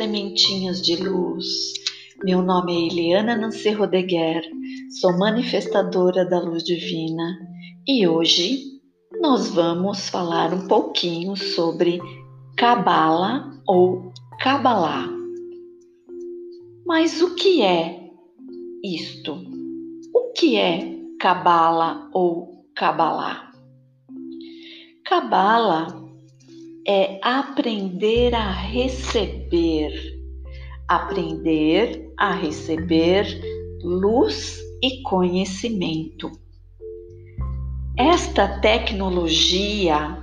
sementinhas de luz. Meu nome é Eliana Nancy Rodeguer, sou manifestadora da luz divina e hoje nós vamos falar um pouquinho sobre Cabala ou Cabalá. Mas o que é isto? O que é Cabala ou Cabalá? Cabala é aprender a receber, aprender a receber luz e conhecimento. Esta tecnologia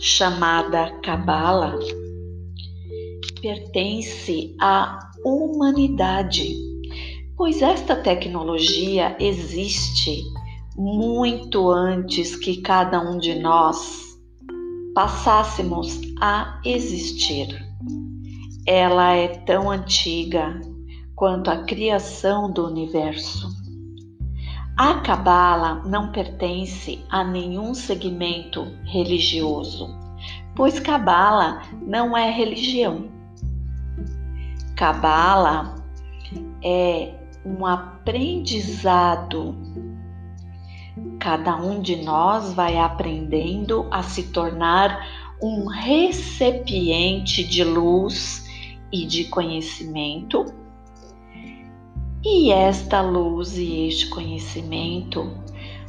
chamada Cabala pertence à humanidade, pois esta tecnologia existe muito antes que cada um de nós passássemos a existir. Ela é tão antiga quanto a criação do universo. A Cabala não pertence a nenhum segmento religioso, pois Cabala não é religião. Cabala é um aprendizado Cada um de nós vai aprendendo a se tornar um recipiente de luz e de conhecimento. E esta luz e este conhecimento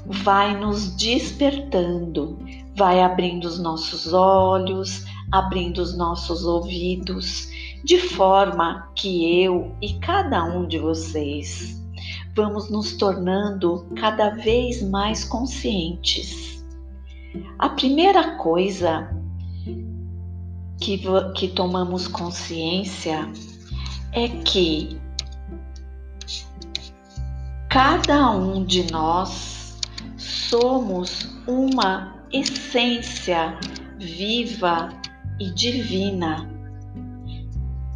vai nos despertando, vai abrindo os nossos olhos, abrindo os nossos ouvidos, de forma que eu e cada um de vocês vamos nos tornando cada vez mais conscientes. A primeira coisa que, que tomamos consciência é que cada um de nós somos uma essência viva e divina,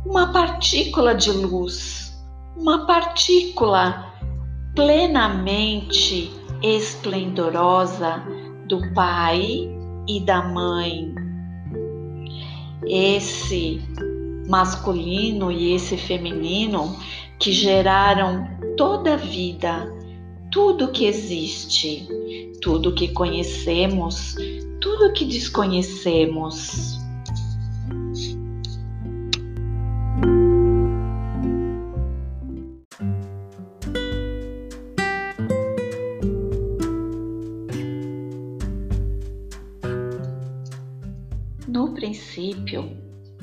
uma partícula de luz, uma partícula plenamente esplendorosa do pai e da mãe. Esse masculino e esse feminino que geraram toda a vida, tudo que existe, tudo que conhecemos, tudo que desconhecemos. Princípio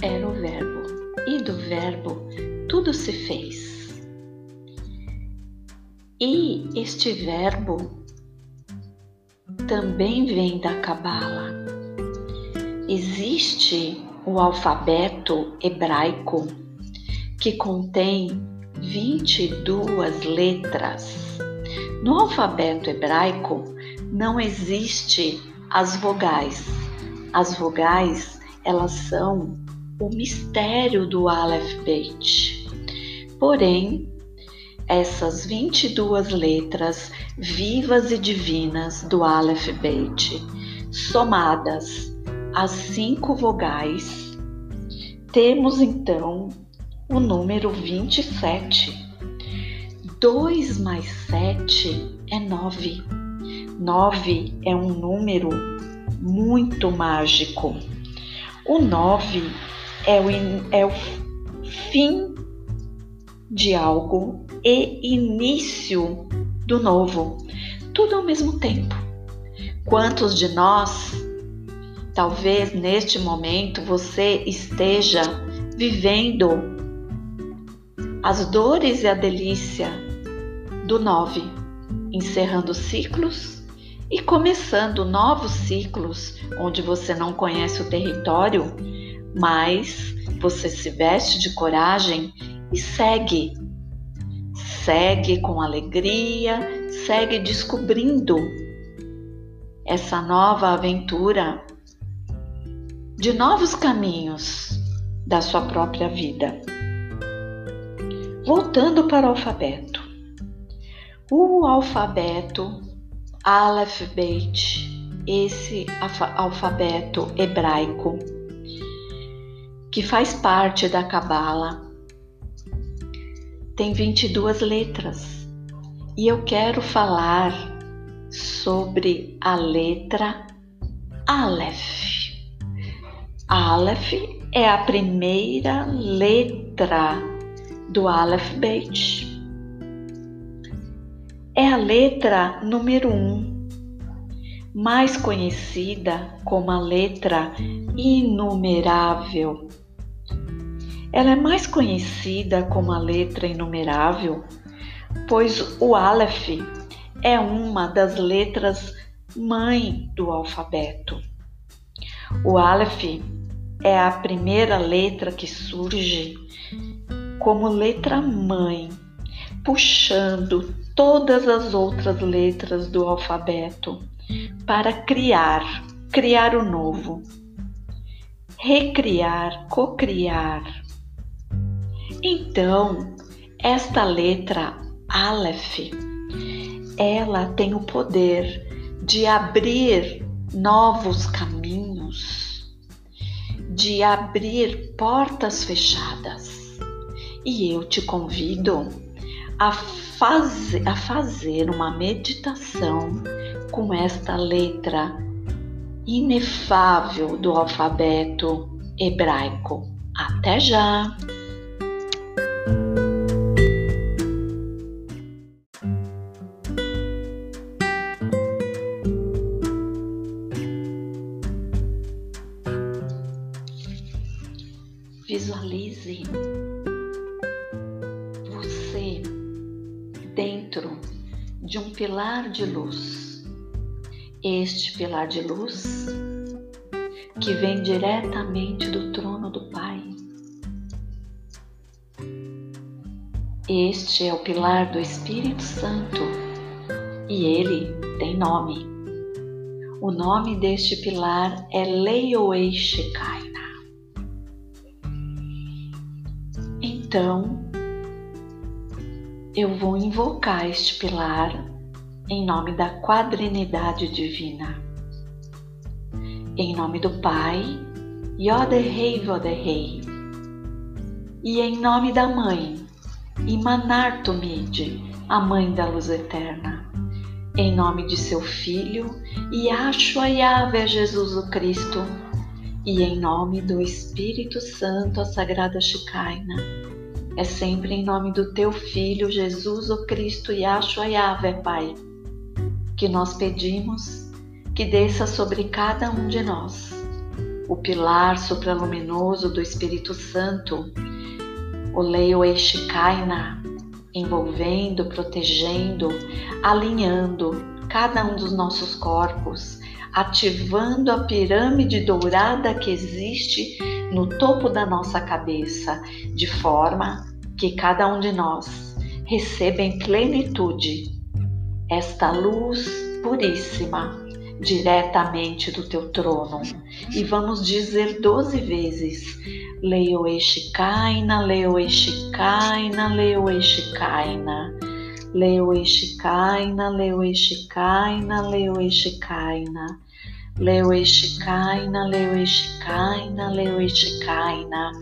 era o Verbo, e do Verbo tudo se fez. E este Verbo também vem da Cabala. Existe o alfabeto hebraico que contém 22 letras. No alfabeto hebraico não existe as vogais as vogais, elas são o mistério do Aleph Beit. Porém, essas 22 letras vivas e divinas do Aleph Beit, somadas às cinco vogais, temos então o número 27. 2 mais 7 é 9. 9 é um número muito mágico. O 9 é o, é o fim de algo e início do novo, tudo ao mesmo tempo. Quantos de nós, talvez neste momento, você esteja vivendo as dores e a delícia do 9, encerrando ciclos e começando novos ciclos onde você não conhece o território, mas você se veste de coragem e segue. Segue com alegria, segue descobrindo essa nova aventura de novos caminhos da sua própria vida. Voltando para o alfabeto. O alfabeto Aleph Beit, esse alfabeto hebraico, que faz parte da Cabala. Tem 22 letras e eu quero falar sobre a letra Aleph. Aleph é a primeira letra do Aleph Beit. A letra número um, mais conhecida como a letra inumerável. Ela é mais conhecida como a letra inumerável, pois o Aleph é uma das letras mãe do alfabeto. O Aleph é a primeira letra que surge como letra mãe, puxando todas as outras letras do alfabeto para criar, criar o novo, recriar, cocriar. Então, esta letra Aleph, ela tem o poder de abrir novos caminhos, de abrir portas fechadas. E eu te convido a, a fazer uma meditação com esta letra inefável do alfabeto hebraico. Até já! Visualize dentro de um pilar de luz. Este pilar de luz que vem diretamente do trono do Pai. Este é o pilar do Espírito Santo e ele tem nome. O nome deste pilar é Leioei Shekaina. Então, eu vou invocar este pilar em nome da quadrinidade divina. Em nome do Pai, Yoderrei Voderrei. E em nome da Mãe, Imanar Tumide, a Mãe da Luz Eterna. Em nome de seu Filho, Yahshua Yahvé Jesus o Cristo. E em nome do Espírito Santo, a Sagrada Shekinah é sempre em nome do teu Filho, Jesus, o Cristo, Yahshua Yahvé, Pai, que nós pedimos que desça sobre cada um de nós o pilar supraluminoso do Espírito Santo, o Leio Eshikaina, envolvendo, protegendo, alinhando cada um dos nossos corpos, ativando a pirâmide dourada que existe no topo da nossa cabeça, de forma que cada um de nós receba em plenitude esta luz puríssima diretamente do teu trono. E vamos dizer doze vezes: Leo Eshikaina, Leo Eshikaina, Leo Eshikaina. Leo Eshikaina, Leo Eshikaina, Leo Eshikaina. Leueshikaina, Leueshikaina, Leueshikaina,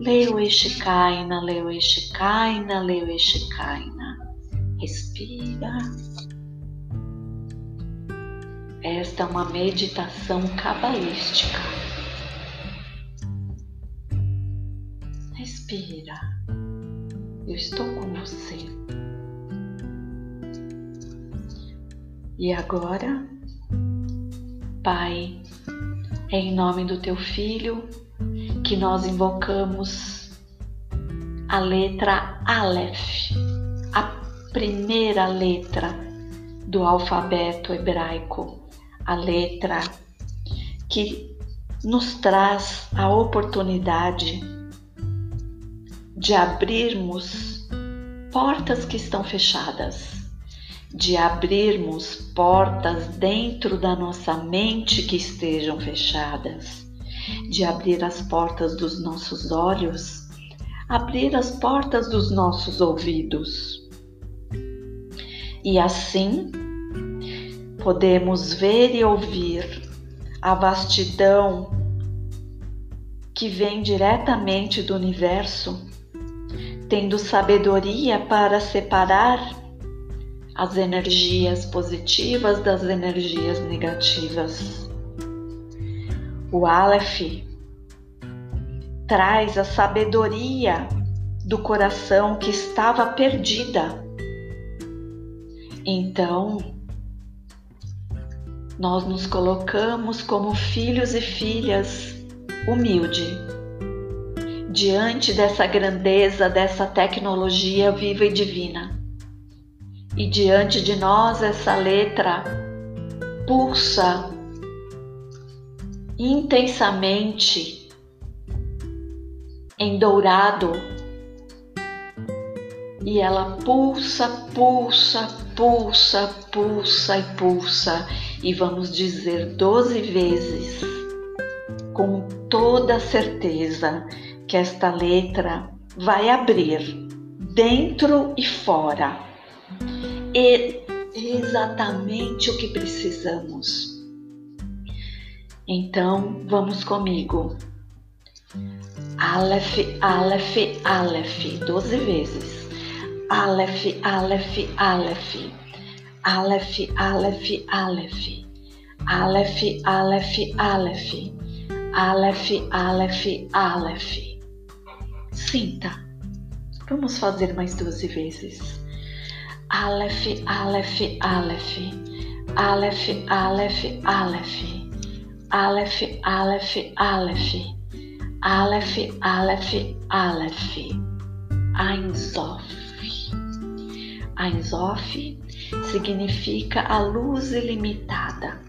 Leueshikaina, Leueshikaina, Leueshikaina. Respira. Esta é uma meditação cabalística. Respira. Eu estou com você. E agora Pai, é em nome do teu Filho que nós invocamos a letra Aleph, a primeira letra do alfabeto hebraico, a letra que nos traz a oportunidade de abrirmos portas que estão fechadas de abrirmos portas dentro da nossa mente que estejam fechadas, de abrir as portas dos nossos olhos, abrir as portas dos nossos ouvidos. E assim podemos ver e ouvir a vastidão que vem diretamente do universo, tendo sabedoria para separar as energias positivas das energias negativas. O Aleph traz a sabedoria do coração que estava perdida. Então, nós nos colocamos como filhos e filhas humilde diante dessa grandeza, dessa tecnologia viva e divina. E diante de nós essa letra pulsa intensamente em dourado. E ela pulsa, pulsa, pulsa, pulsa e pulsa. E vamos dizer doze vezes com toda certeza que esta letra vai abrir dentro e fora e exatamente o que precisamos. Então, vamos comigo. Aleph, Aleph, Aleph, doze vezes. Aleph, Aleph, Aleph. Aleph, Aleph, Aleph. Aleph, Aleph, Aleph. Aleph, Aleph, Aleph. Sinta. Vamos fazer mais doze vezes. Aleph, Aleph, Aleph. Aleph, Aleph, Aleph. Aleph, Aleph, Aleph. Aleph, Aleph, Aleph. Ein Sof. Ein Sof significa a luz ilimitada.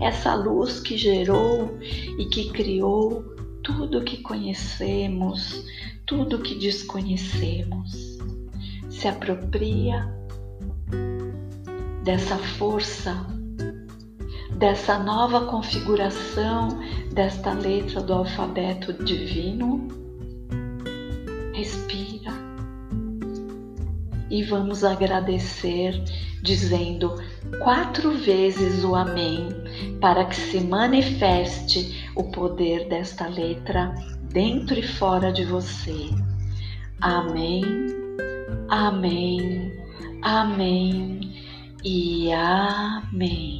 Essa luz que gerou e que criou tudo que conhecemos, tudo que desconhecemos. Se apropria dessa força dessa nova configuração desta letra do alfabeto divino. Respira e vamos agradecer dizendo quatro vezes o Amém para que se manifeste o poder desta letra dentro e fora de você. Amém, Amém, Amém e Amém.